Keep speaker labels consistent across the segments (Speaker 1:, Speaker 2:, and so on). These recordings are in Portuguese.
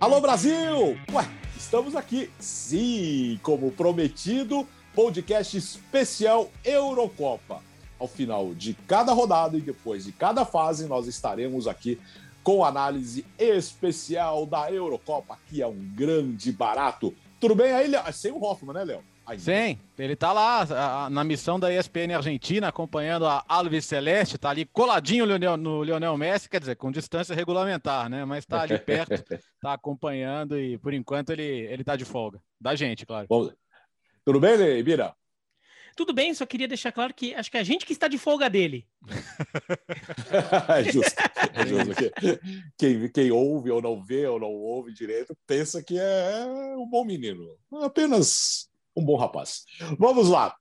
Speaker 1: Alô Brasil! Ué, estamos aqui. Sim, como prometido, podcast especial Eurocopa. Ao final de cada rodada e depois de cada fase, nós estaremos aqui com análise especial da Eurocopa, que é um grande barato. Tudo bem aí, Léo? Sem o Hoffman, né, Léo?
Speaker 2: Sim, ele tá lá na missão da ESPN Argentina, acompanhando a Alves Celeste, tá ali coladinho no Lionel Messi, quer dizer, com distância regulamentar, né? Mas tá ali perto, tá acompanhando e por enquanto ele, ele tá de folga. Da gente, claro. Bom,
Speaker 1: tudo bem, Bira?
Speaker 3: Tudo bem, só queria deixar claro que acho que é a gente que está de folga dele.
Speaker 1: é justo. É justo. Quem, quem ouve ou não vê ou não ouve direito pensa que é um bom menino. Apenas um bom rapaz. Vamos lá.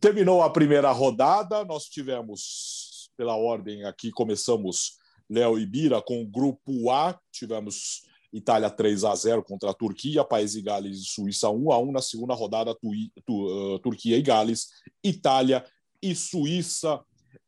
Speaker 1: Terminou a primeira rodada. Nós tivemos, pela ordem aqui, começamos Léo e Bira com o grupo A. Tivemos Itália 3 a 0 contra a Turquia, País e Gales e Suíça 1 a 1 na segunda rodada, tu, uh, Turquia e Gales, Itália e Suíça.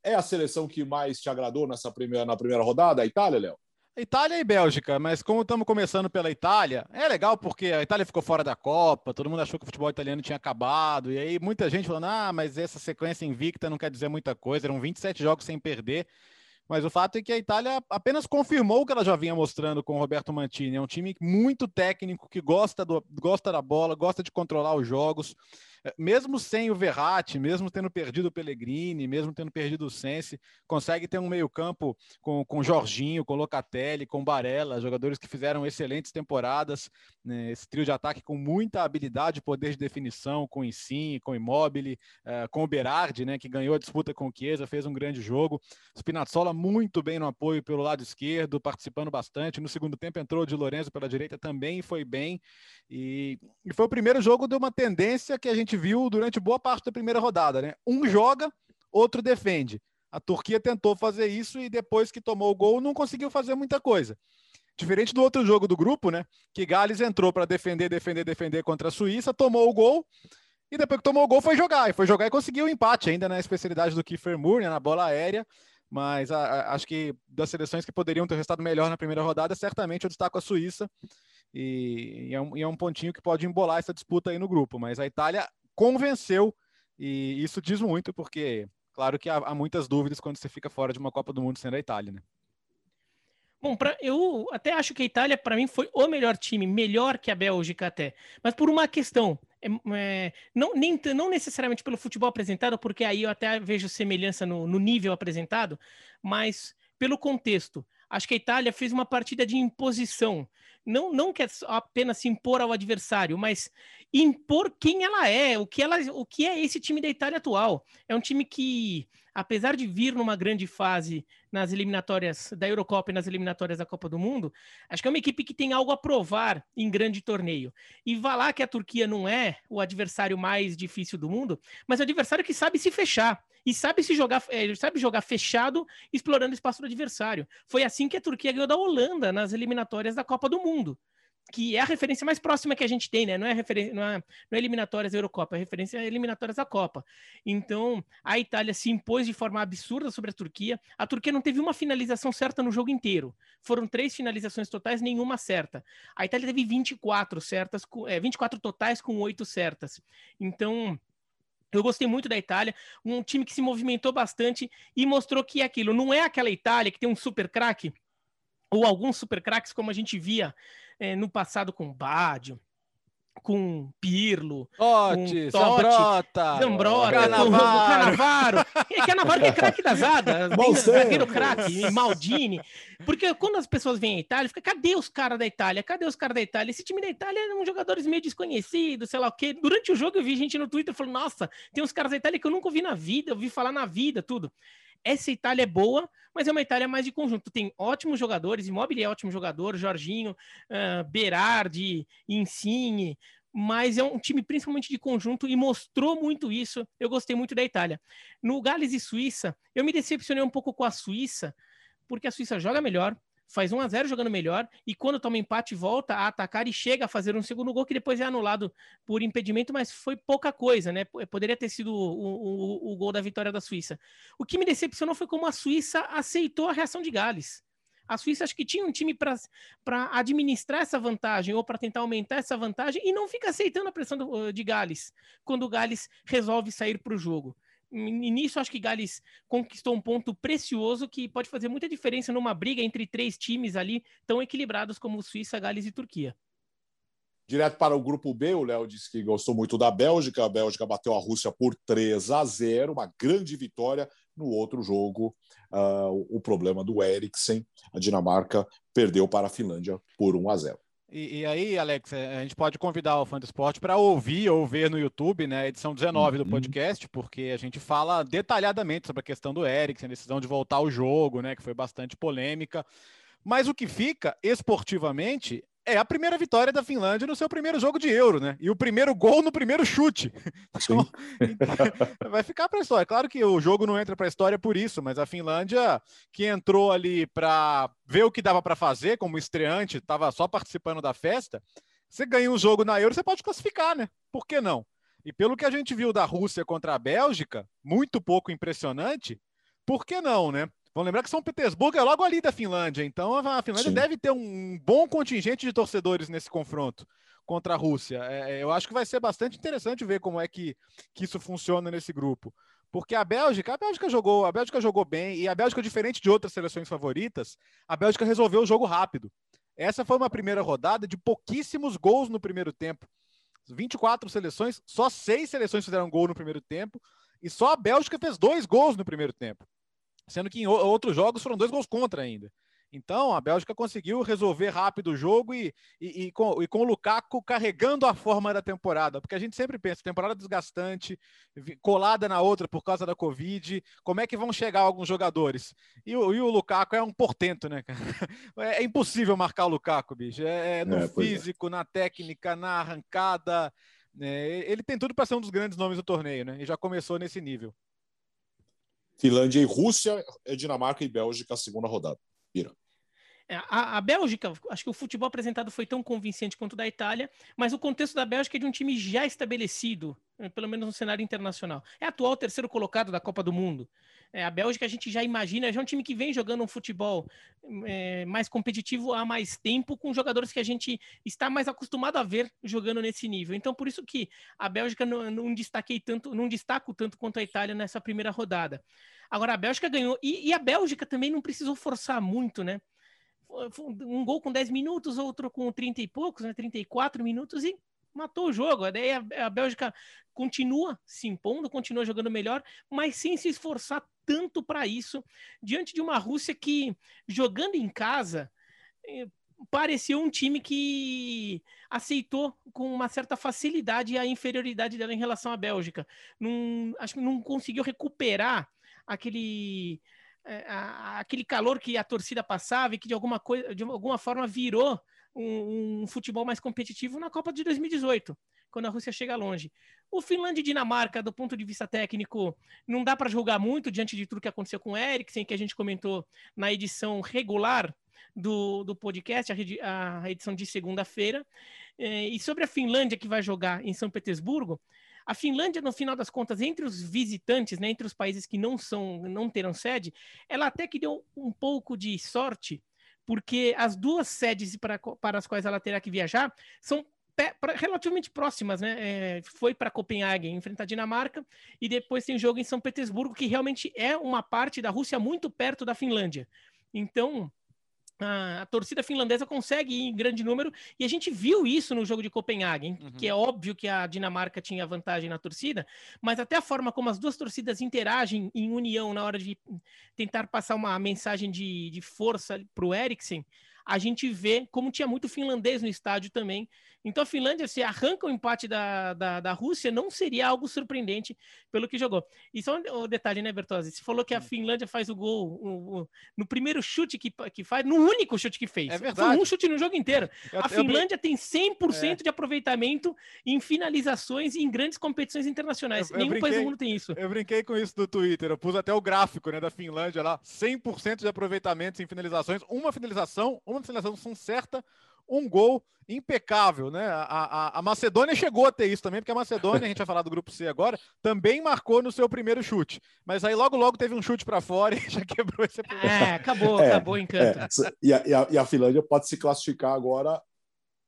Speaker 1: É a seleção que mais te agradou nessa primeira, na primeira rodada, a Itália, Léo?
Speaker 2: Itália e Bélgica, mas como estamos começando pela Itália, é legal porque a Itália ficou fora da Copa, todo mundo achou que o futebol italiano tinha acabado, e aí muita gente falando: ah, mas essa sequência invicta não quer dizer muita coisa, eram 27 jogos sem perder. Mas o fato é que a Itália apenas confirmou o que ela já vinha mostrando com o Roberto Mantini. É um time muito técnico, que gosta, do, gosta da bola, gosta de controlar os jogos. É, mesmo sem o Verratti, mesmo tendo perdido o Pellegrini, mesmo tendo perdido o Sense, consegue ter um meio-campo com, com Jorginho, com Locatelli, com Barella, jogadores que fizeram excelentes temporadas. Né, esse trio de ataque com muita habilidade, poder de definição, com Insigne, com Immobile, uh, com o Berardi, né, que ganhou a disputa com o Chiesa, fez um grande jogo. Spinazzola muito bem no apoio pelo lado esquerdo, participando bastante. No segundo tempo entrou de Lorenzo pela direita também foi bem. E, e foi o primeiro jogo de uma tendência que a gente viu durante boa parte da primeira rodada, né? Um joga, outro defende. A Turquia tentou fazer isso e depois que tomou o gol não conseguiu fazer muita coisa. Diferente do outro jogo do grupo, né? Que Gales entrou para defender, defender, defender contra a Suíça, tomou o gol e depois que tomou o gol foi jogar. E foi jogar e conseguiu o empate ainda na especialidade do Kiefer Moore, né? na bola aérea. Mas a, a, acho que das seleções que poderiam ter resultado melhor na primeira rodada, certamente eu destaco a Suíça. E, e, é um, e, é um, pontinho que pode embolar essa disputa aí no grupo. Mas a Itália convenceu, e isso diz muito, porque claro que há, há muitas dúvidas quando você fica fora de uma Copa do Mundo sendo a Itália, né?
Speaker 3: Bom, pra, eu até acho que a Itália, para mim, foi o melhor time, melhor que a Bélgica até. Mas por uma questão, é, é, não, nem, não necessariamente pelo futebol apresentado, porque aí eu até vejo semelhança no, no nível apresentado, mas pelo contexto. Acho que a Itália fez uma partida de imposição. Não, não quer apenas se impor ao adversário, mas impor quem ela é, o que, ela, o que é esse time da Itália atual. É um time que, apesar de vir numa grande fase nas eliminatórias da Eurocopa e nas eliminatórias da Copa do Mundo, acho que é uma equipe que tem algo a provar em grande torneio. E vá lá que a Turquia não é o adversário mais difícil do mundo, mas é o adversário que sabe se fechar e sabe se jogar, é, sabe jogar fechado, explorando o espaço do adversário. Foi assim que a Turquia ganhou da Holanda nas eliminatórias da Copa do Mundo que é a referência mais próxima que a gente tem, né? Não é, referência, não é, não é eliminatórias da Eurocopa, é referência eliminatórias da Copa. Então, a Itália se impôs de forma absurda sobre a Turquia. A Turquia não teve uma finalização certa no jogo inteiro. Foram três finalizações totais, nenhuma certa. A Itália teve 24 certas, é, 24 totais com oito certas. Então, eu gostei muito da Itália, um time que se movimentou bastante e mostrou que aquilo não é aquela Itália que tem um super craque ou alguns super craques como a gente via é, no passado com Badio, com Pirlo,
Speaker 2: Totti, com Zambrota,
Speaker 3: Zambrota, Canavaro. É, Canavaro que é craque da Zada, zagueiro craque, Maldini. Porque quando as pessoas vêm à Itália, fica, cadê os caras da Itália? Cadê os caras da Itália? Esse time da Itália eram jogadores meio desconhecidos, sei lá o quê. Durante o jogo eu vi gente no Twitter falando, nossa, tem uns caras da Itália que eu nunca vi na vida, eu vi falar na vida, tudo essa Itália é boa, mas é uma Itália mais de conjunto. Tem ótimos jogadores, Immobile é ótimo jogador, Jorginho, uh, Berardi, Insigne, mas é um time principalmente de conjunto e mostrou muito isso. Eu gostei muito da Itália. No Gales e Suíça, eu me decepcionei um pouco com a Suíça, porque a Suíça joga melhor, faz 1 a 0 jogando melhor e quando toma empate volta a atacar e chega a fazer um segundo gol que depois é anulado por impedimento, mas foi pouca coisa, né? Poderia ter sido o, o, o gol da vitória da Suíça. O que me decepcionou foi como a Suíça aceitou a reação de Gales. A Suíça acho que tinha um time para administrar essa vantagem ou para tentar aumentar essa vantagem e não fica aceitando a pressão do, de Gales quando o Gales resolve sair para o jogo. E nisso, acho que Gales conquistou um ponto precioso que pode fazer muita diferença numa briga entre três times ali tão equilibrados como Suíça, Gales e Turquia.
Speaker 1: Direto para o grupo B, o Léo disse que gostou muito da Bélgica. A Bélgica bateu a Rússia por 3 a 0, uma grande vitória. No outro jogo, uh, o problema do Eriksen, a Dinamarca perdeu para a Finlândia por 1 a 0.
Speaker 2: E, e, aí, Alex, é, a gente pode convidar o fã do esporte para ouvir ou ver no YouTube, né, edição 19 uhum. do podcast, porque a gente fala detalhadamente sobre a questão do Eriksen, a decisão de voltar ao jogo, né, que foi bastante polêmica. Mas o que fica esportivamente é a primeira vitória da Finlândia no seu primeiro jogo de Euro, né? E o primeiro gol no primeiro chute. Então, vai ficar para a história. Claro que o jogo não entra para a história por isso, mas a Finlândia, que entrou ali para ver o que dava para fazer como estreante, estava só participando da festa. Você ganha um jogo na Euro, você pode classificar, né? Por que não? E pelo que a gente viu da Rússia contra a Bélgica, muito pouco impressionante, por que não, né? Vamos lembrar que São Petersburgo é logo ali da Finlândia, então a Finlândia Sim. deve ter um bom contingente de torcedores nesse confronto contra a Rússia. É, é, eu acho que vai ser bastante interessante ver como é que, que isso funciona nesse grupo. Porque a Bélgica, a Bélgica jogou, a Bélgica jogou bem, e a Bélgica, diferente de outras seleções favoritas, a Bélgica resolveu o jogo rápido. Essa foi uma primeira rodada de pouquíssimos gols no primeiro tempo. 24 seleções, só seis seleções fizeram gol no primeiro tempo, e só a Bélgica fez dois gols no primeiro tempo sendo que em outros jogos foram dois gols contra ainda. Então, a Bélgica conseguiu resolver rápido o jogo e, e, e, com, e, com, o Lukaku carregando a forma da temporada, porque a gente sempre pensa, temporada desgastante, colada na outra por causa da Covid, como é que vão chegar alguns jogadores? E o, o Lukaku é um portento, né, cara? É, é impossível marcar o Lukaku, bicho. É, é no é, é. físico, na técnica, na arrancada. Né? Ele tem tudo para ser um dos grandes nomes do torneio, né? E já começou nesse nível.
Speaker 1: Finlândia e Rússia, é Dinamarca e Bélgica a segunda rodada. Vira.
Speaker 3: É, a, a, Bélgica, acho que o futebol apresentado foi tão convincente quanto o da Itália, mas o contexto da Bélgica é de um time já estabelecido, pelo menos no cenário internacional. É atual terceiro colocado da Copa do Mundo. É, a Bélgica a gente já imagina, já é um time que vem jogando um futebol é, mais competitivo há mais tempo, com jogadores que a gente está mais acostumado a ver jogando nesse nível. Então, por isso que a Bélgica não, não destaquei tanto, não destaco tanto quanto a Itália nessa primeira rodada. Agora, a Bélgica ganhou, e, e a Bélgica também não precisou forçar muito, né? um gol com 10 minutos, outro com 30 e poucos, né? 34 minutos e matou o jogo. Daí a, a Bélgica continua se impondo, continua jogando melhor, mas sem se esforçar tanto para isso, diante de uma Rússia que, jogando em casa, eh, pareceu um time que aceitou com uma certa facilidade a inferioridade dela em relação à Bélgica. Acho que não conseguiu recuperar aquele a, aquele calor que a torcida passava e que de alguma, coisa, de alguma forma virou um, um, futebol mais competitivo na Copa de 2018, quando a Rússia chega longe. O Finlândia e Dinamarca, do ponto de vista técnico, não dá para julgar muito diante de tudo que aconteceu com o Eriksen, que a gente comentou na edição regular do, do podcast, a, a edição de segunda-feira. É, e sobre a Finlândia, que vai jogar em São Petersburgo, a Finlândia, no final das contas, entre os visitantes, né, entre os países que não são, não terão sede, ela até que deu um pouco de sorte, porque as duas sedes para, para as quais ela terá que viajar são relativamente próximas, né? É, foi para Copenhague enfrentar a Dinamarca e depois tem jogo em São Petersburgo, que realmente é uma parte da Rússia muito perto da Finlândia. Então, a, a, torcida finlandesa consegue ir em grande número, e a gente viu isso no jogo de Copenhague, uhum. que é óbvio que a Dinamarca tinha vantagem na torcida, mas até a forma como as duas torcidas interagem em união na hora de tentar passar uma mensagem de, de força para o Eriksen, a gente vê como tinha muito finlandês no estádio também. Então a Finlândia, se arranca o empate da, da, da Rússia, não seria algo surpreendente pelo que jogou. E só um detalhe, né, Bertozzi? Você falou que a hum. Finlândia faz o gol o, o, no primeiro chute que, que faz, no único chute que fez.
Speaker 2: É verdade. Foi
Speaker 3: um chute no jogo inteiro. Eu, a Finlândia eu... tem 100% é. de aproveitamento em finalizações e em grandes competições internacionais. Eu, Nenhum brinquei, país do mundo tem isso.
Speaker 2: Eu brinquei com isso no Twitter. Eu pus até o gráfico né, da Finlândia lá: 100% de aproveitamento em finalizações, uma finalização, uma uma finalização certa, um gol impecável, né? A, a, a, Macedônia chegou a ter isso também, porque a Macedônia, a gente vai falar do grupo C agora, também marcou no seu primeiro chute. Mas aí logo, logo teve um chute para fora e já quebrou esse
Speaker 3: primeiro. É, acabou, é, acabou o encanto. É.
Speaker 1: E, a, e, a, e a Finlândia pode se classificar agora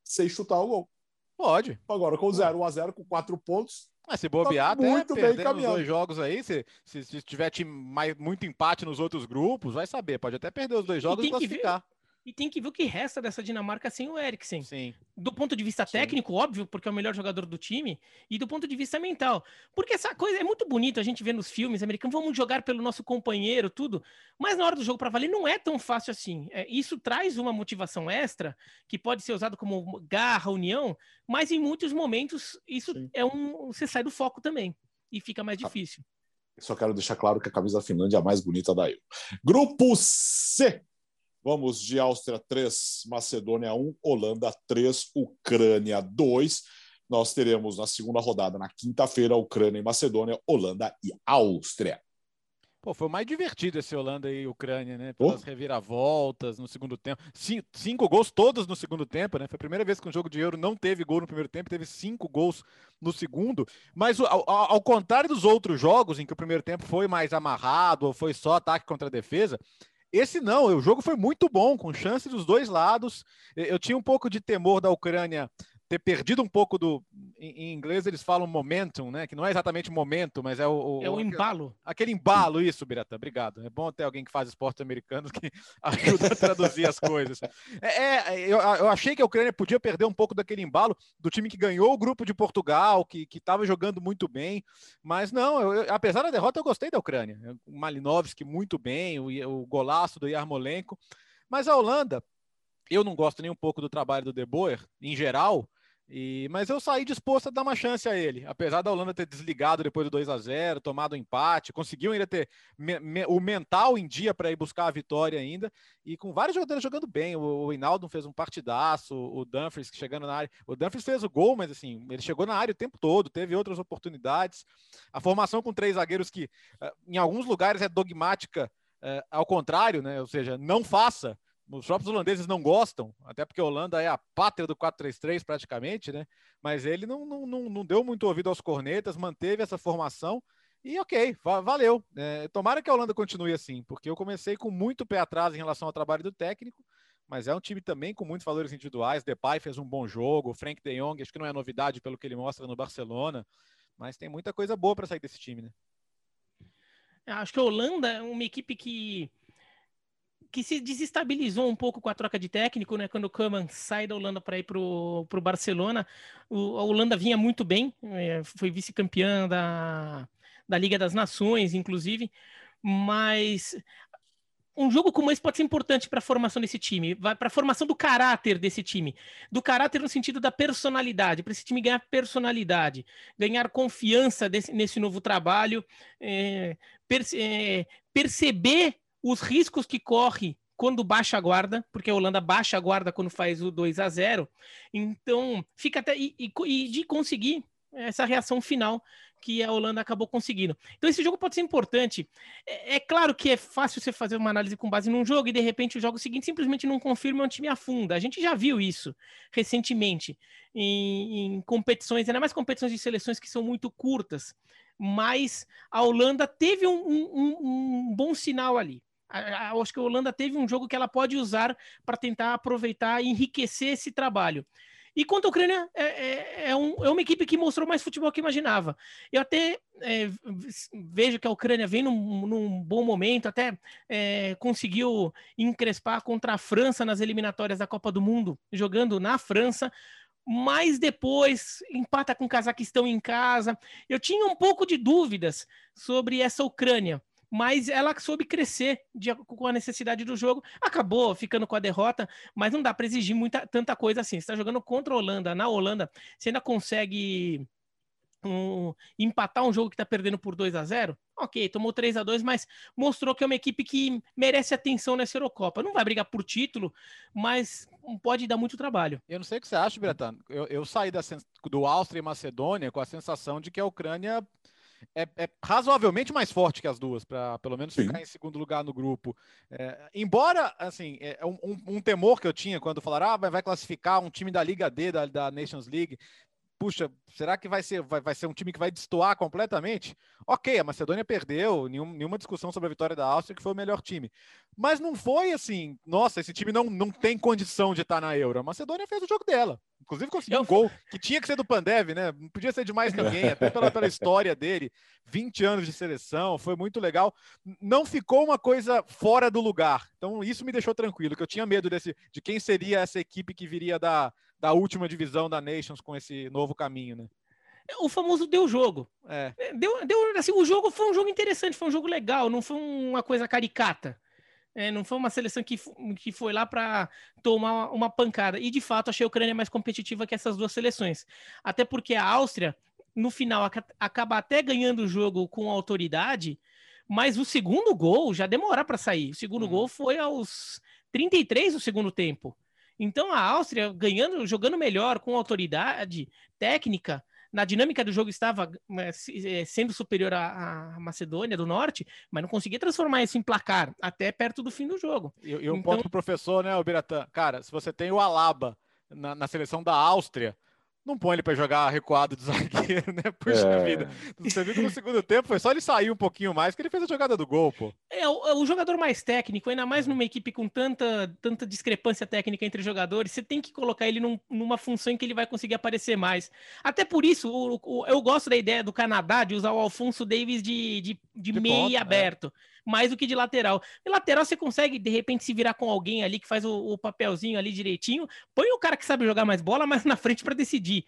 Speaker 1: sem chutar o gol.
Speaker 2: Pode.
Speaker 1: Agora com 0 a 0 com quatro pontos.
Speaker 2: Mas se bobear, tá muito bem caminhando. dois jogos aí, se, se, se tiver time mais, muito empate nos outros grupos, vai saber. Pode até perder os dois jogos e, e classificar.
Speaker 3: Ver, e tem que ver o que resta dessa Dinamarca sem o Eriksen.
Speaker 2: Sim.
Speaker 3: Do ponto de vista técnico, Sim. óbvio, porque é o melhor jogador do time, e do ponto de vista mental. Porque essa coisa é muito bonito a gente ver nos filmes americanos, vamos jogar pelo nosso companheiro, tudo. Mas na hora do jogo para valer não é tão fácil assim. É, isso traz uma motivação extra, que pode ser usado como garra, união, mas em muitos momentos isso Sim. é um. Você sai do foco também. E fica mais difícil.
Speaker 1: Só quero deixar claro que a camisa da Finlândia é a mais bonita da EU. Grupo C. Vamos de Áustria 3, Macedônia 1, Holanda 3, Ucrânia 2. Nós teremos na segunda rodada, na quinta-feira, Ucrânia e Macedônia, Holanda e Áustria.
Speaker 2: Pô, foi o mais divertido esse Holanda e Ucrânia, né? Pelas oh. reviravoltas no segundo tempo. Cinco, cinco, gols todos no segundo tempo, né? Foi a primeira vez que um jogo de Euro não teve gol no primeiro tempo, teve cinco gols no segundo. Mas ao, ao contrário dos outros jogos, em que o primeiro tempo foi mais amarrado ou foi só ataque contra defesa, esse não, o jogo foi muito bom, com chance dos dois lados. Eu tinha um pouco de temor da Ucrânia ter perdido um pouco do. Em, inglês eles falam momentum, né? Que não é exatamente momento, mas é o.
Speaker 3: o é o embalo.
Speaker 2: Aquele embalo, isso, Birata. Obrigado. É bom ter alguém que faz esportes americanos que ajuda a traduzir as coisas. É, é eu, eu, achei que a Ucrânia podia perder um pouco daquele embalo do time que ganhou o grupo de Portugal, que estava jogando muito bem. Mas não, eu, eu, apesar da derrota, eu gostei da Ucrânia. O Malinovski muito bem, o, o golaço do Yarmolenko. Mas a Holanda, eu não gosto nem um pouco do trabalho do De Boer, em geral, e, mas eu saí disposto a dar uma chance a ele, apesar da Holanda ter desligado depois do 2 a 0 tomado o um empate, conseguiu ainda ter me, me, o mental em dia para ir buscar a vitória ainda, e com vários jogadores jogando bem. O, o Hinaldo fez um partidaço, o Dumfries chegando na área. O Dumfries fez o gol, mas assim, ele chegou na área o tempo todo, teve outras oportunidades. A formação com três zagueiros que eh, em alguns lugares é dogmática, eh, ao contrário, né? Ou seja, não faça os próprios holandeses não gostam, até porque a Holanda é a pátria do 4-3-3 praticamente, né? Mas ele não, não, não, deu muito ouvido aos cornetas, manteve essa formação e ok, valeu. É, tomara que a Holanda continue assim, porque eu comecei com muito pé atrás em relação ao trabalho do técnico, mas é um time também com muitos valores individuais. Depay fez um bom jogo, Frank De Jong, acho que não é novidade pelo que ele mostra no Barcelona, mas tem muita coisa boa para sair desse time, né?
Speaker 3: Acho que a Holanda é uma equipe que que se desestabilizou um pouco com a troca de técnico, né? Quando o Kaman sai da Holanda para ir para o Barcelona, a Holanda vinha muito bem, é, foi vice-campeã da, da Liga das Nações, inclusive, mas um jogo como esse pode ser importante para a formação desse time, para a formação do caráter desse time, do caráter no sentido da personalidade, para esse time ganhar personalidade, ganhar confiança desse, nesse novo trabalho, é, perce, é, perceber os riscos que corre quando baixa a guarda, porque a Holanda baixa a guarda quando faz o 2 a 0 então fica até. E, e, e, de conseguir essa reação final que a Holanda acabou conseguindo. Então esse jogo pode ser importante. É, é, claro que é fácil você fazer uma análise com base num jogo e de repente o jogo seguinte simplesmente não confirma um time afunda. A gente já viu isso recentemente em, em competições, ainda mais competições de seleções que são muito curtas. Mas a Holanda teve um, um, um bom sinal ali acho que a Holanda teve um jogo que ela pode usar para tentar aproveitar e enriquecer esse trabalho. E quanto à Ucrânia, é, é, é, um, é, uma equipe que mostrou mais futebol que imaginava. Eu até é, vejo que a Ucrânia vem num, num bom momento, até é, conseguiu encrespar contra a França nas eliminatórias da Copa do Mundo, jogando na França, mas depois empata com o Cazaquistão em casa. Eu tinha um pouco de dúvidas sobre essa Ucrânia mas ela soube crescer de, com a necessidade do jogo, acabou ficando com a derrota, mas não dá para exigir muita, tanta coisa assim. Você está jogando contra a Holanda, na Holanda, você ainda consegue um, empatar um jogo que está perdendo por 2 a 0 Ok, tomou 3 a 2 mas mostrou que é uma equipe que merece atenção nessa Eurocopa. Não vai brigar por título, mas pode dar muito trabalho.
Speaker 2: Eu não sei o que você acha, Bretano. Eu, eu saí da, do Áustria e Macedônia com a sensação de que a Ucrânia é, é, razoavelmente mais forte que as duas, para pelo menos ficar Sim. em segundo lugar no grupo. É, embora, assim, é, é um, um, temor que eu tinha quando falaram, ah, vai classificar um time da Liga D, da, da Nations League, puxa, será que vai ser, vai, vai ser um time que vai destoar completamente? Ok, a Macedônia perdeu, nenhum, nenhuma discussão sobre a vitória da Áustria, que foi o melhor time. Mas não foi assim, nossa, esse time não, não tem condição de estar na Euro. A Macedônia fez o jogo dela. Inclusive conseguiu um gol que tinha que ser do Pandev, né? Não podia ser de mais ninguém, até pela, pela história dele. 20 anos de seleção, foi muito legal. Não ficou uma coisa fora do lugar. Então isso me deixou tranquilo, que eu tinha medo desse, de quem seria essa equipe que viria da, da última divisão da Nations com esse novo caminho, né?
Speaker 3: O famoso deu jogo. É. é. Deu, deu, assim, o jogo foi um jogo interessante, foi um jogo legal, não foi uma coisa caricata. É, não foi uma seleção que, que foi lá para tomar uma pancada. E de fato, achei a Ucrânia mais competitiva que essas duas seleções. Até porque a Áustria, no final, acaba até ganhando o jogo com autoridade, mas o segundo gol já demora para sair. O segundo hum. gol foi aos 33 do segundo tempo. Então a Áustria ganhando, jogando melhor, com autoridade técnica, na dinâmica do jogo estava é, sendo superior à, à, Macedônia do Norte, mas não conseguia transformar isso em placar até perto do fim do jogo.
Speaker 2: E, e um então... ponto pro professor, né, Biratã? Cara, se você tem o Alaba na, na seleção da Áustria, não põe ele para jogar recuado de zagueiro, né? Puxa é... vida. Você viu que no segundo tempo foi só ele sair um pouquinho mais que ele fez a jogada do gol, pô.
Speaker 3: É, o, é o, jogador mais técnico, ainda mais numa equipe com tanta, tanta discrepância técnica entre jogadores, você tem que colocar ele num, numa função em que ele vai conseguir aparecer mais. Até por isso, o, o, eu gosto da ideia do Canadá de usar o Alfonso Davis de, de, de, de meia ponto, é. aberto. É mais do que de lateral. E lateral você consegue, de repente, se virar com alguém ali que faz o, o papelzinho ali direitinho. Põe o cara que sabe jogar mais bola, mas na frente para decidir.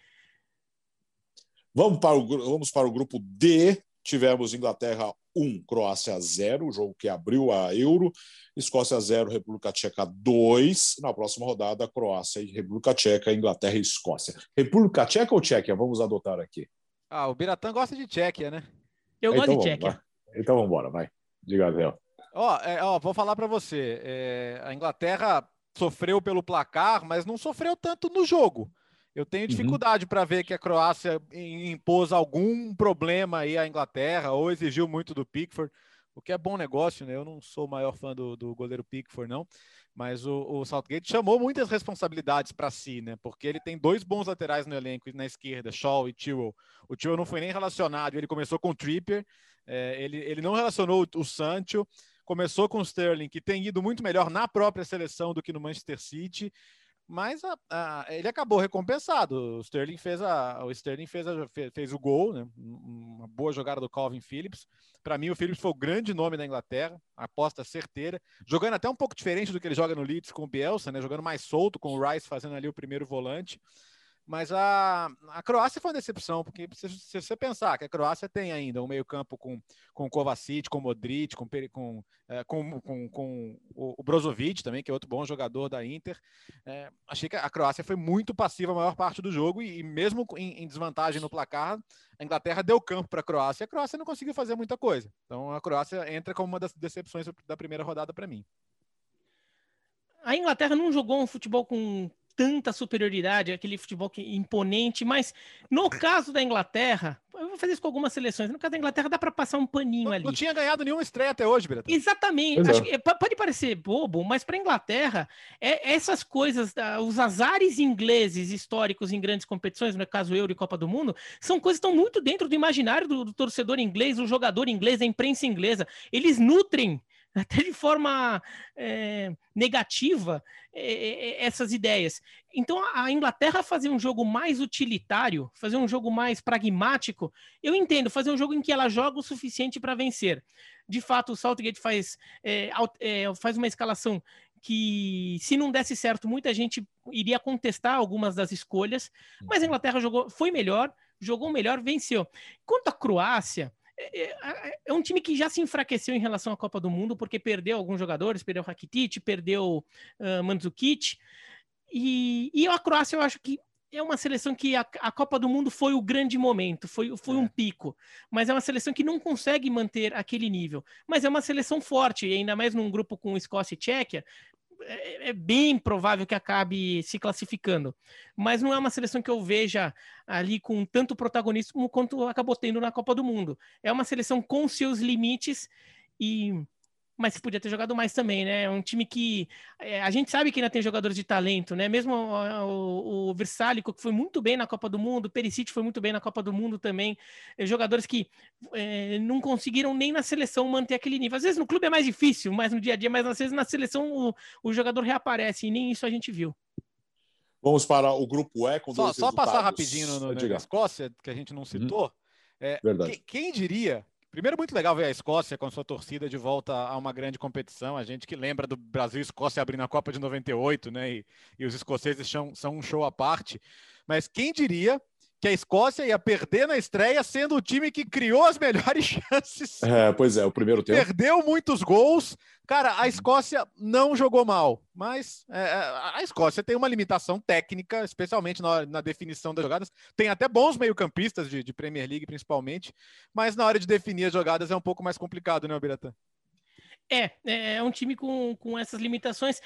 Speaker 1: Vamos para, o, vamos para o grupo D. Tivemos Inglaterra 1, Croácia 0, o jogo que abriu a Euro. Escócia 0, República Tcheca 2. Na próxima rodada, Croácia e República Tcheca, Inglaterra e Escócia. República Tcheca ou Tchequia? Vamos adotar aqui.
Speaker 2: Ah, o Biratã gosta de Tchequia, né?
Speaker 3: Eu então, gosto de Tchequia.
Speaker 1: Então vamos embora, vai. Diga, Zé.
Speaker 2: Ó, é, ó, vou falar para você. É, a Inglaterra sofreu pelo placar, mas não sofreu tanto no jogo. Eu tenho uhum. dificuldade uhum. para ver que a Croácia impôs algum problema aí à Inglaterra ou exigiu muito do Pickford, o que é bom negócio, né? Eu não sou o maior fã do, do goleiro Pickford, não, mas o, o Southgate chamou muitas responsabilidades para si, né? Porque ele tem dois bons laterais no elenco na esquerda, Shaw e Tewell. O Tewell não foi nem relacionado, ele começou com o Tripper é, ele, ele não relacionou o, o Sancho, começou com o Sterling, que tem ido muito melhor na própria seleção do que no Manchester City, mas a, a, ele acabou recompensado. O Sterling fez, a, o, Sterling fez, a, fez, fez o gol, né? uma boa jogada do Calvin Phillips. Para mim, o Phillips foi o grande nome da Inglaterra, aposta certeira, jogando até um pouco diferente do que ele joga no Leeds com o Bielsa, né? jogando mais solto, com o Rice fazendo ali o primeiro volante. Mas a, a Croácia foi uma decepção, porque se, se você pensar que a Croácia tem ainda um meio-campo com, com Kovacic, com Modric, com, com, é, com, com, com o, o Brozovic também, que é outro bom jogador da Inter, é, achei que a Croácia foi muito passiva a maior parte do jogo e, e mesmo em, em, desvantagem no placar, a Inglaterra deu campo para a Croácia e a Croácia não conseguiu fazer muita coisa. Então a Croácia entra como uma das decepções da primeira rodada para mim.
Speaker 3: A Inglaterra não jogou um futebol com tanta superioridade, aquele futebol imponente, mas no caso da Inglaterra, eu vou fazer isso com algumas seleções, no caso da Inglaterra dá para passar um paninho
Speaker 2: não,
Speaker 3: ali.
Speaker 2: Não tinha ganhado nenhuma estreia até hoje, Birata.
Speaker 3: Exatamente. Acho que, pode parecer bobo, mas para a Inglaterra, é, essas coisas, os azares ingleses históricos em grandes competições, no caso Euro e Copa do Mundo, são coisas que estão muito dentro do imaginário do, do torcedor inglês, do jogador inglês, da imprensa inglesa. Eles nutrem até de forma é, negativa é, essas ideias. Então, a Inglaterra fazer um jogo mais utilitário, fazer um jogo mais pragmático, eu entendo, fazer um jogo em que ela joga o suficiente para vencer. De fato, o Saltgate faz, é, faz uma escalação que, se não desse certo, muita gente iria contestar algumas das escolhas, mas a uhum. Inglaterra jogou, foi melhor, jogou melhor, venceu. Quanto à Croácia, é, é, é, um time que já se enfraqueceu em relação à Copa do Mundo, porque perdeu alguns jogadores, perdeu Rakitic, perdeu uh, Mandzukic, e, e a Croácia eu acho que é uma seleção que a, a Copa do Mundo foi o grande momento, foi, foi é. um pico, mas é uma seleção que não consegue manter aquele nível. Mas é uma seleção forte, ainda mais num grupo com Escócia e Tchequia, é, é, bem provável que acabe se classificando. Mas não é uma seleção que eu veja ali com tanto protagonismo quanto acabou tendo na Copa do Mundo. É uma seleção com seus limites e mas podia ter jogado mais também, né? É um time que é, a gente sabe que ainda tem jogadores de talento, né? Mesmo o, o, o Versálico, que foi muito bem na Copa do Mundo, o Perisic foi muito bem na Copa do Mundo também, é, jogadores que é, não conseguiram nem na seleção manter aquele nível. Às vezes no clube é mais difícil, mas no dia a dia, mas às vezes na seleção o, o jogador reaparece e nem isso a gente viu.
Speaker 1: Vamos para o grupo E com
Speaker 2: só, só passar rapidinho no, no, na Escócia, que a gente não citou. Uhum. É, Verdade. Que, quem diria Primeiro, muito legal ver a Escócia com sua torcida de volta a uma grande competição. A gente que lembra do Brasil e Escócia abrindo a Copa de 98, né? E, e os escoceses são, são um show à parte. Mas quem diria que a Escócia ia perder na estreia, sendo o time que criou as melhores chances.
Speaker 1: É, pois é, o primeiro tempo.
Speaker 2: Perdeu muitos gols. Cara, a Escócia não jogou mal, mas é, é a Escócia tem uma limitação técnica, especialmente na, na definição das jogadas. Tem até bons meio-campistas de, de, Premier League, principalmente, mas na hora de definir as jogadas é um pouco mais complicado, né, Biratã?
Speaker 3: É, é, é um time com, com essas limitações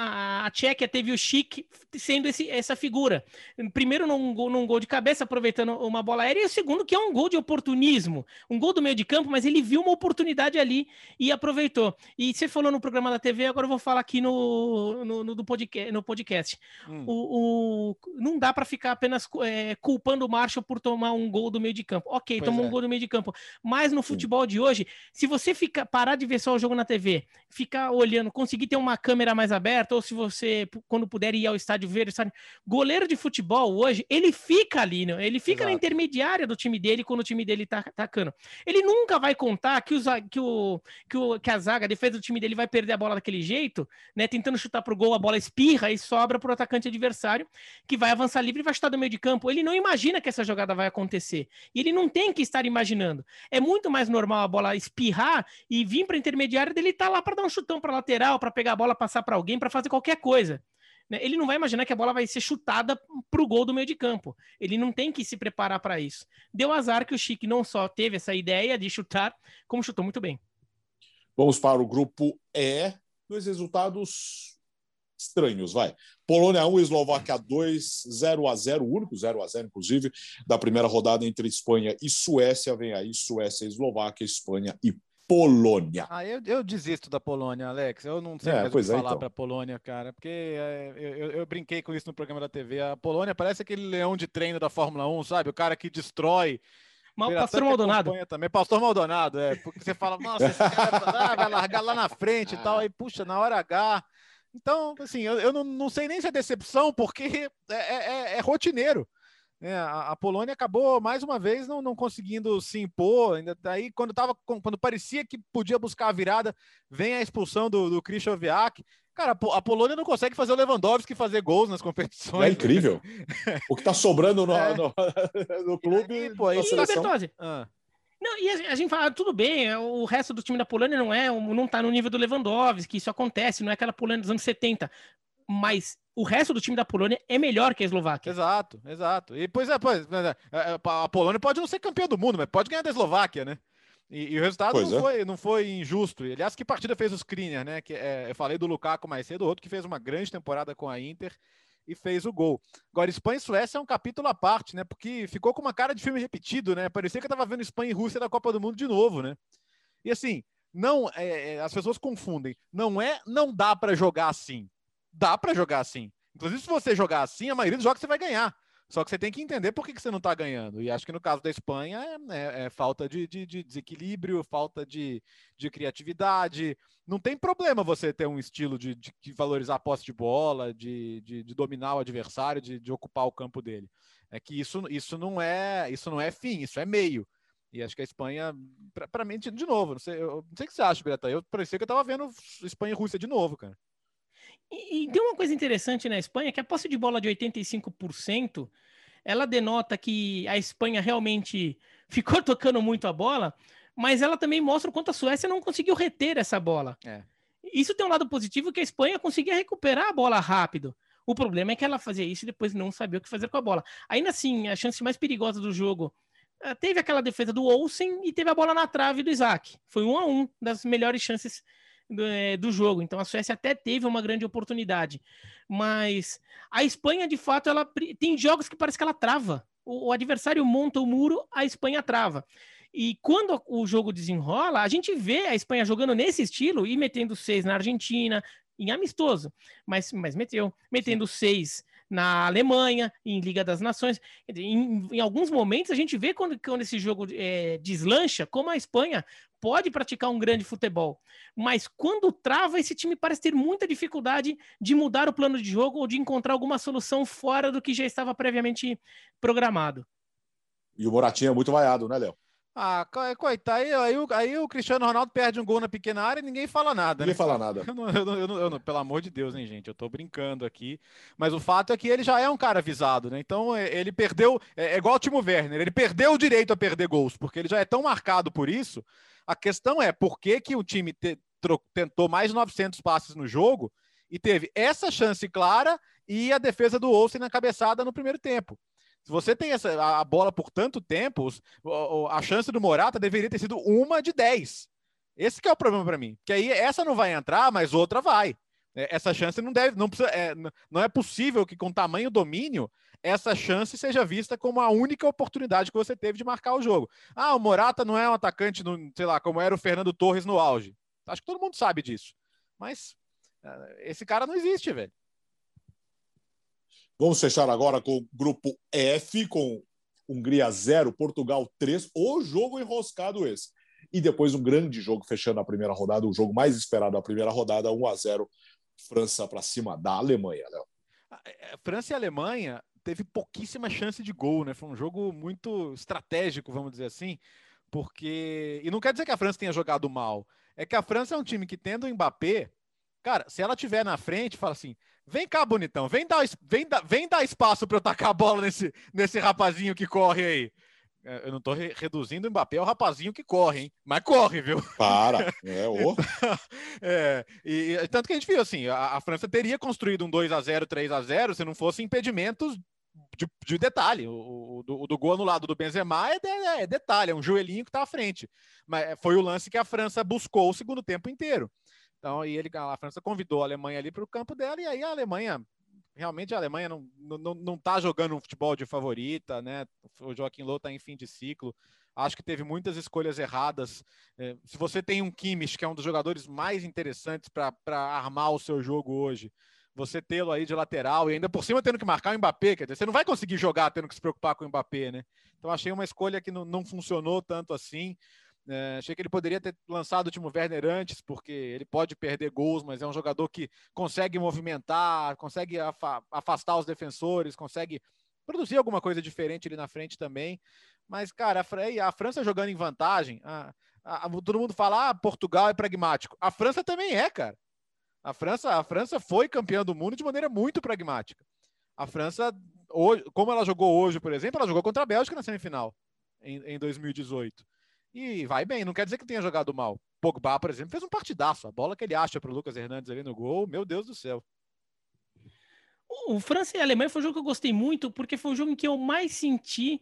Speaker 3: a, a Tchequia teve o Chic sendo esse, essa figura. Primeiro num gol, num gol de cabeça, aproveitando uma bola aérea, e o segundo que é um gol de oportunismo, um gol do meio de campo, mas ele viu uma oportunidade ali e aproveitou. E você falou no programa da TV, agora eu vou falar aqui no, no, no, podcast, no podcast. Hum. O, o, não dá para ficar apenas é, culpando o Marshall por tomar um gol do meio de campo. Ok, pois tomou é. um gol do meio de campo, mas no futebol de hoje, se você fica, parar de ver só o jogo na TV, ficar olhando, conseguir ter uma câmera mais aberta, ou se você, quando puder ir ao estádio ver, estádio... goleiro de futebol hoje, ele fica ali, né? ele fica Exato. na intermediária do time dele quando o time dele tá atacando. Ele nunca vai contar que, os, que, o, que, o, que a zaga, a defesa do time dele vai perder a bola daquele jeito, né? Tentando chutar pro gol, a bola espirra e sobra pro atacante adversário, que vai avançar livre e vai chutar do meio de campo. Ele não imagina que essa jogada vai acontecer. E ele não tem que estar imaginando. É muito mais normal a bola espirrar e vir para intermediária dele estar tá lá para dar um chutão para lateral, para pegar a bola, passar para alguém, para fazer qualquer coisa. Né? Ele não vai imaginar que a bola vai ser chutada para o gol do meio de campo. Ele não tem que se preparar para isso. Deu azar que o Chique não só teve essa ideia de chutar, como chutou muito bem.
Speaker 1: Vamos para o grupo E. Dois resultados estranhos, vai. Polônia 1, Eslováquia 2, 0 a 0 o único 0 a 0 inclusive, da primeira rodada entre Espanha e Suécia. Vem aí Suécia, Eslováquia, Espanha e Polônia.
Speaker 2: Ah, eu, eu desisto da Polônia, Alex. Eu não sei é, mais o que é, falar então. para a Polônia, cara, porque é, eu, eu, brinquei com isso no programa da TV. A Polônia parece aquele leão de treino da Fórmula 1, sabe? O cara que destrói.
Speaker 3: Mas o Pastor Maldonado.
Speaker 2: Também, Pastor Maldonado, é. Porque você fala, nossa, esse cara vai largar lá na frente e tal. Aí, puxa, na hora H. Então, assim, eu, eu não, não sei nem se é decepção, porque é, é, é rotineiro. É, a, a, Polônia acabou mais uma vez não, não conseguindo se impor. Ainda daí tá quando tava, quando parecia que podia buscar a virada, vem a expulsão do, do Krychowiak. Cara, a Polônia não consegue fazer o Lewandowski fazer gols nas competições.
Speaker 1: É incrível. o que está sobrando no, é. no, no, clube. E,
Speaker 3: pô, e seleção. Ah. Não, e a, a, gente fala, tudo bem, é, o resto do time da Polônia não é, não tá no nível do Lewandowski, isso acontece, não é aquela Polônia dos anos 70 mas o resto do time da Polônia é melhor que a Eslováquia.
Speaker 2: Exato, exato. E pois é, pois, é, é, a Polônia pode não ser campeã do mundo, mas pode ganhar da Eslováquia, né? E, e o resultado não, é. foi, não foi injusto. E, aliás, que partida fez o Skriniar, né? Que, é, eu falei do Lukaku mais cedo, outro que fez uma grande temporada com a Inter e fez o gol. Agora, Espanha e Suécia é um capítulo à parte, né? Porque ficou com uma cara de filme repetido, né? Parecia que eu tava vendo Espanha e Rússia da Copa do Mundo de novo, né? E assim, não, é, as pessoas confundem. Não é, não dá para jogar assim dá para jogar assim. Inclusive, se você jogar assim, a maioria dos jogos você vai ganhar. Só que você tem que entender por que, você não está ganhando. E acho que no caso da Espanha é, é, é falta de, de, de, desequilíbrio, falta de, de criatividade. Não tem problema você ter um estilo de, valorizar a posse de bola, de, dominar o adversário, de, ocupar o campo dele. É que isso, isso, não é, isso não é fim, isso é meio. E acho que a Espanha, para mim, de novo, não sei, eu, não sei o que você acha, Greta. Eu parecia que eu estava vendo Espanha e Rússia de novo, cara.
Speaker 3: E, e tem uma coisa interessante na Espanha, que a posse de bola de 85%, ela denota que a Espanha realmente ficou tocando muito a bola, mas ela também mostra o quanto a Suécia não conseguiu reter essa bola. É. Isso tem um lado positivo que a Espanha conseguia recuperar a bola rápido. O problema é que ela fazia isso e depois não sabia o que fazer com a bola. Ainda assim, a chance mais perigosa do jogo eh, teve aquela defesa do Olsen e teve a bola na trave do Isaac. Foi um a um das melhores chances do, é, do, jogo. Então a Suécia até teve uma grande oportunidade. Mas a Espanha, de fato, ela tem jogos que parece que ela trava. O, o adversário monta o muro, a Espanha trava. E quando o jogo desenrola, a gente vê a Espanha jogando nesse estilo e metendo seis na Argentina, em amistoso, mas, mas meteu, metendo seis na Alemanha, em Liga das Nações. Em, em alguns momentos a gente vê quando, quando esse jogo é, deslancha, como a Espanha pode praticar um grande futebol, mas quando trava, esse time parece ter muita dificuldade de mudar o plano de jogo ou de encontrar alguma solução fora do que já estava previamente programado.
Speaker 1: E o Moratinho é muito vaiado, né, Léo?
Speaker 2: Ah, coitado, aí, aí, aí, o Cristiano Ronaldo perde um gol na pequena área e ninguém fala nada.
Speaker 1: Ninguém
Speaker 2: né?
Speaker 1: fala nada.
Speaker 2: Eu não, eu não, eu não, eu não, pelo amor de Deus, hein, gente? Eu tô brincando aqui. Mas o fato é que ele já é um cara avisado, né? Então é, ele perdeu. É, é igual o Timo Werner, ele perdeu o direito a perder gols, porque ele já é tão marcado por isso. A questão é por que, que o time te, tentou mais 900 passes no jogo e teve essa chance clara e a defesa do Olsen na cabeçada no primeiro tempo. Se você tem essa, a bola por tanto tempo, a chance do Morata deveria ter sido uma de 10. Esse é o problema para mim. Que aí essa não vai entrar, mas outra vai. É, essa chance não deve, não, precisa, é, não é possível que com tamanho domínio essa chance seja vista como a única oportunidade que você teve de marcar o jogo. Ah, o Morata não é um atacante, no, sei lá, como era o Fernando Torres no auge. Acho que todo mundo sabe disso. Mas é, esse cara não existe, velho.
Speaker 1: Vamos fechar agora com o grupo F, com Hungria 0, Portugal 3, o jogo enroscado esse. E depois um grande jogo fechando a primeira rodada, o jogo mais esperado da primeira rodada, 1 a 0 França para cima da Alemanha, Léo.
Speaker 2: É, França e Alemanha teve pouquíssima chance de gol, né? Foi um jogo muito estratégico, vamos dizer assim, porque e não quer dizer que a França tenha jogado mal, é que a França é um time que tendo o Mbappé, cara, se ela tiver na frente, fala assim: Vem cá, bonitão, vem dar, vem dar, vem dar espaço para eu tacar a bola nesse, nesse rapazinho que corre aí. É, eu não estou re reduzindo o Mbappé ao rapazinho que corre, hein? Mas corre, viu?
Speaker 1: Para! É, o.
Speaker 2: é, e, e, tanto que a gente viu assim: a, a, França teria construído um 2 a 0 3 a 0 se não fosse impedimentos de, de detalhe. O, o, do, o, do, gol anulado do Benzema é, de, é, detalhe, é um joelhinho que está à frente. Mas foi o lance que a França buscou o segundo tempo inteiro. Então, e ele, a França convidou a Alemanha ali para o campo dela, e aí a Alemanha, realmente a Alemanha não, não, não tá jogando um futebol de favorita, né? O Joaquim Low está em fim de ciclo. Acho que teve muitas escolhas erradas. É, se você tem um Kimmich, que é um dos jogadores mais interessantes para armar o seu jogo hoje, você tê-lo aí de lateral e ainda por cima tendo que marcar o Mbappé, quer dizer, você não vai conseguir jogar tendo que se preocupar com o Mbappé, né? Então achei uma escolha que não, não funcionou tanto assim. É, achei que ele poderia ter lançado o Timo Werner antes, porque ele pode perder gols, mas é um jogador que consegue movimentar, consegue afastar os defensores, consegue produzir alguma coisa diferente ali na frente também. Mas, cara, a, a França jogando em vantagem, a, a, todo mundo fala, ah, Portugal é pragmático. A França também é, cara. A França, a França foi campeã do mundo de maneira muito pragmática. A França, hoje, como ela jogou hoje, por exemplo, ela jogou contra a Bélgica na semifinal, em, em 2018 e vai bem. Não quer dizer que tenha jogado mal. Pogba, por exemplo, fez um partidaço. A bola que ele acha para o Lucas Hernandes ali no gol, meu Deus do céu.
Speaker 3: O França e a Alemanha foi um jogo que eu gostei muito, porque foi o jogo em que eu mais senti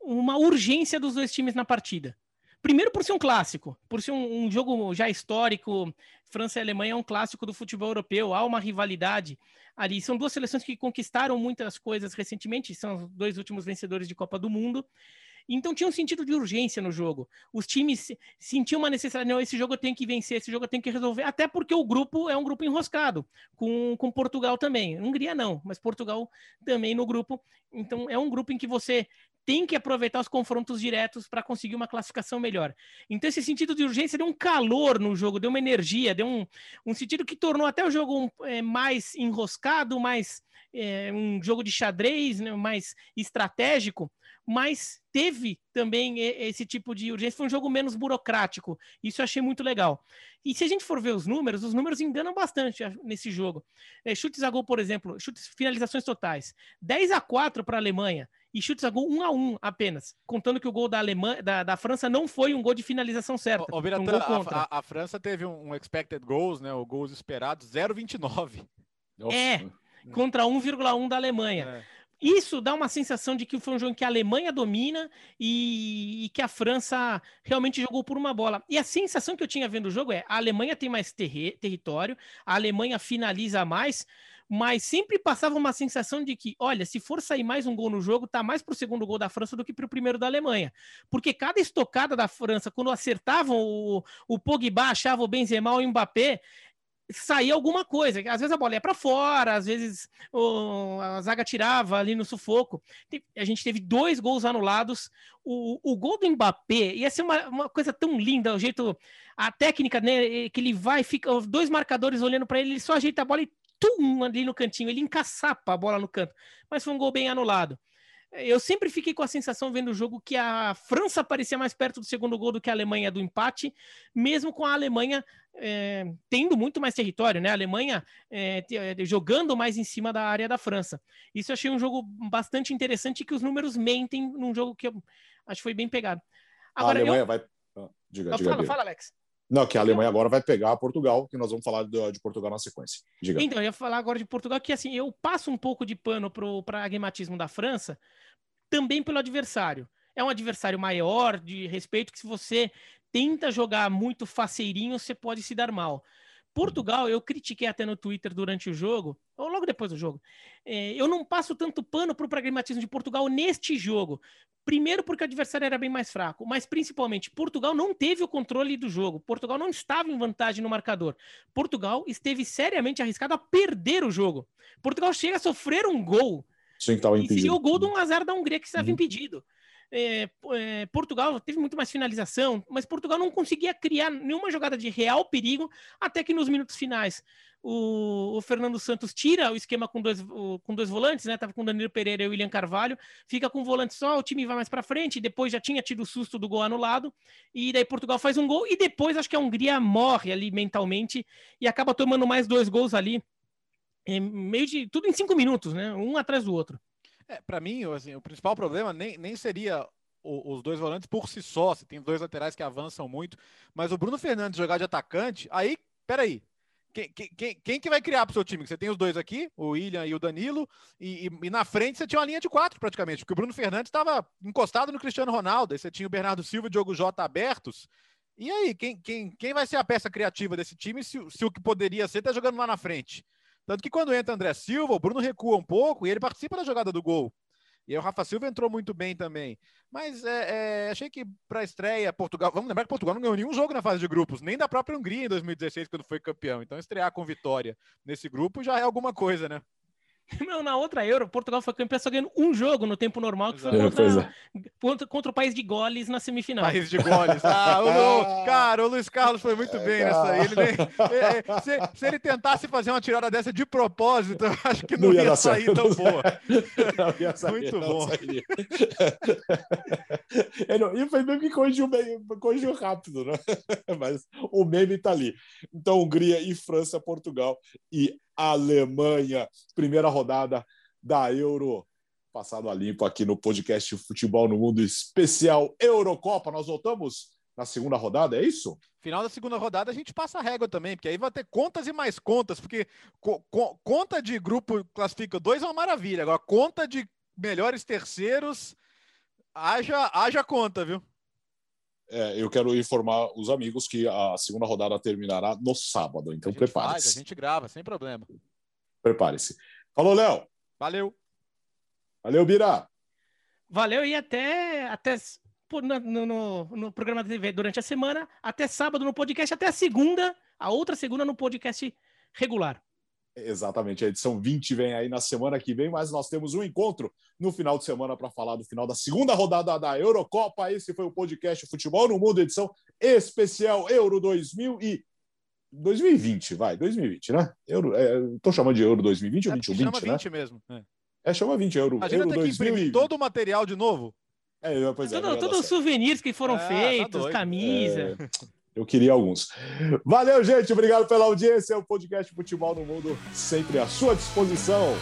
Speaker 3: uma urgência dos dois times na partida. Primeiro por ser um clássico, por ser um, um, jogo já histórico. França e Alemanha é um clássico do futebol europeu, há uma rivalidade ali. São duas seleções que conquistaram muitas coisas recentemente, são os dois últimos vencedores de Copa do Mundo. Então tinha um sentido de urgência no jogo. Os times sentiam uma necessidade, não, esse jogo eu tenho que vencer, esse jogo eu tenho que resolver, até porque o grupo é um grupo enroscado, com, com Portugal também. Hungria não, mas Portugal também no grupo. Então é um grupo em que você tem que aproveitar os confrontos diretos para conseguir uma classificação melhor. Então, esse sentido de urgência deu um calor no jogo, deu uma energia, deu um, um sentido que tornou até o jogo um, é, mais enroscado, mais é, um jogo de xadrez, né, mais estratégico, mas teve também esse tipo de urgência. Foi um jogo menos burocrático. Isso eu achei muito legal. E se a gente for ver os números, os números enganam bastante nesse jogo. É, chutes a gol, por exemplo, chutes, finalizações totais: 10 a 4 para a Alemanha e chutes a gol 1 a 1 apenas, contando que o gol da Alemanha, da, da França não foi um gol de finalização certa.
Speaker 2: O, o um a, a, a, França teve um, expected goals, né, o gols esperados 0,29.
Speaker 3: É, contra 1,1 da Alemanha. É. isso dá uma sensação de que foi um jogo em que a Alemanha domina e, e, que a França realmente jogou por uma bola. E a sensação que eu tinha vendo o jogo é: a Alemanha tem mais terri território, a Alemanha finaliza mais, mas sempre passava uma sensação de que, olha, se for sair mais um gol no jogo, tá mais pro segundo gol da França do que pro primeiro da Alemanha. Porque cada estocada da França, quando acertavam o, o Pogba, achava o Benzema ou o Mbappé, saía alguma coisa. Às vezes a bola ia para fora, às vezes o, a zaga tirava ali no sufoco. A gente teve dois gols anulados. O, o gol do Mbappé ia ser uma, uma coisa tão linda, o jeito, a técnica, né? Que ele vai, fica dois marcadores olhando para ele, ele só ajeita a bola e tum, ali no cantinho, ele encaçapa a bola no canto. Mas foi um gol bem anulado. Eu sempre fiquei com a sensação vendo o jogo que a França parecia mais perto do segundo gol do que a Alemanha do empate, mesmo com a Alemanha é, tendo muito mais território, né? A Alemanha é, jogando mais em cima da área da França. Isso eu achei um jogo bastante interessante que os números mentem num jogo que eu acho que foi bem pegado.
Speaker 1: Agora, a Alemanha eu... vai. Ah, diga, diga.
Speaker 3: Fala, fala, Alex.
Speaker 1: Não, que a Alemanha agora vai pegar Portugal, que nós vamos falar de, de, Portugal na sequência. Diga.
Speaker 3: Então, eu ia falar agora de Portugal, que assim, eu passo um pouco de pano para o pragmatismo da França, também pelo adversário. É um adversário maior, de respeito, que se você tenta jogar muito faceirinho, você pode se dar mal. Portugal, eu critiquei até no Twitter durante o jogo, ou logo depois do jogo. É, eu não passo tanto pano para o pragmatismo de Portugal neste jogo. Primeiro, porque o adversário era bem mais fraco, mas principalmente, Portugal não teve o controle do jogo. Portugal não estava em vantagem no marcador. Portugal esteve seriamente arriscado a perder o jogo. Portugal chega a sofrer um gol
Speaker 1: Sim, estava impedido.
Speaker 3: E seria o gol de um azar da Hungria que estava uhum. impedido. É, é, Portugal teve muito mais finalização, mas Portugal não conseguia criar nenhuma jogada de real perigo até que nos minutos finais o, o Fernando Santos tira o esquema com dois, o, com dois volantes, né? Tava com Danilo Pereira e o William Carvalho, fica com o volante só, o time vai mais para frente, depois já tinha tido o susto do gol anulado, e daí Portugal faz um gol, e depois acho que a Hungria morre ali mentalmente e acaba tomando mais dois gols ali em meio de tudo em cinco minutos, né? Um atrás do outro.
Speaker 2: É, para mim, assim, o principal problema nem, nem seria o, os dois volantes por si só. Você tem dois laterais que avançam muito, mas o Bruno Fernandes jogar de atacante, aí, peraí. Quem, quem, quem que vai criar para o seu time? Você tem os dois aqui, o William e o Danilo, e, e, e, na frente você tinha uma linha de quatro praticamente, porque o Bruno Fernandes estava encostado no Cristiano Ronaldo, aí você tinha o Bernardo Silva e o Diogo Jota abertos. E aí, quem, quem, quem vai ser a peça criativa desse time se, se o que poderia ser está jogando lá na frente? Tanto que quando entra André Silva, o Bruno recua um pouco e ele participa da jogada do gol. E aí o Rafa Silva entrou muito bem também. Mas é, é, achei que para a estreia, Portugal. Vamos lembrar que Portugal não ganhou nenhum jogo na fase de grupos, nem da própria Hungria em 2016, quando foi campeão. Então, estrear com vitória nesse grupo já é alguma coisa, né?
Speaker 3: Não, na outra Euro, Portugal foi campeão só ganhando um jogo no tempo normal, que foi contra, é. contra, contra, o país de Goles na semifinal.
Speaker 2: País de Goles. Ah, o, cara, o Luiz Carlos foi muito bem nessa aí. Ele, é, se, se, ele tentasse fazer uma tirada dessa de propósito, eu acho que não, não ia, ia sair tão não boa. Não ia sair, muito bom.
Speaker 1: e foi mesmo que corrigiu, corrigiu rápido, né? Mas o meme tá ali. Então, Hungria e França, Portugal e Alemanha. Primeira rodada da Euro. Passado a limpo aqui no podcast Futebol no Mundo especial Eurocopa. Nós voltamos na segunda rodada, é isso?
Speaker 2: Final da segunda rodada a gente passa a régua também, porque aí vai ter contas e mais contas, porque co co conta de grupo classifica dois é uma maravilha. Agora, conta de melhores terceiros, haja, haja conta, viu?
Speaker 1: É, eu quero informar os amigos que a segunda rodada terminará no sábado, então prepare-se.
Speaker 2: A gente grava, sem problema.
Speaker 1: Prepare-se. Falou, Léo.
Speaker 2: Valeu.
Speaker 1: Valeu, Bira.
Speaker 3: Valeu e até, até no, no, no, programa da TV durante a semana, até sábado no podcast, até a segunda, a outra segunda no podcast regular.
Speaker 1: Exatamente, a edição 20 vem aí na semana que vem, mas nós temos um encontro no final de semana para falar do final da segunda rodada da Eurocopa. Esse foi o podcast Futebol no Mundo, edição especial Euro 2000 e 2020, vai, 2020, né? Euro, é, tô chamando de Euro 2020 ou 21,
Speaker 2: é, 20,
Speaker 1: chama
Speaker 2: 20 né? mesmo. É.
Speaker 1: é, chama 20 Euro.
Speaker 2: Imagina
Speaker 1: Euro
Speaker 2: ter 2000 que todo o material de novo.
Speaker 3: É, pois é, todos os souvenirs que foram é, tá feitos, tá camisa.
Speaker 1: Eu queria alguns. Valeu, gente. Obrigado pela audiência. O podcast Futebol no Mundo sempre à sua disposição.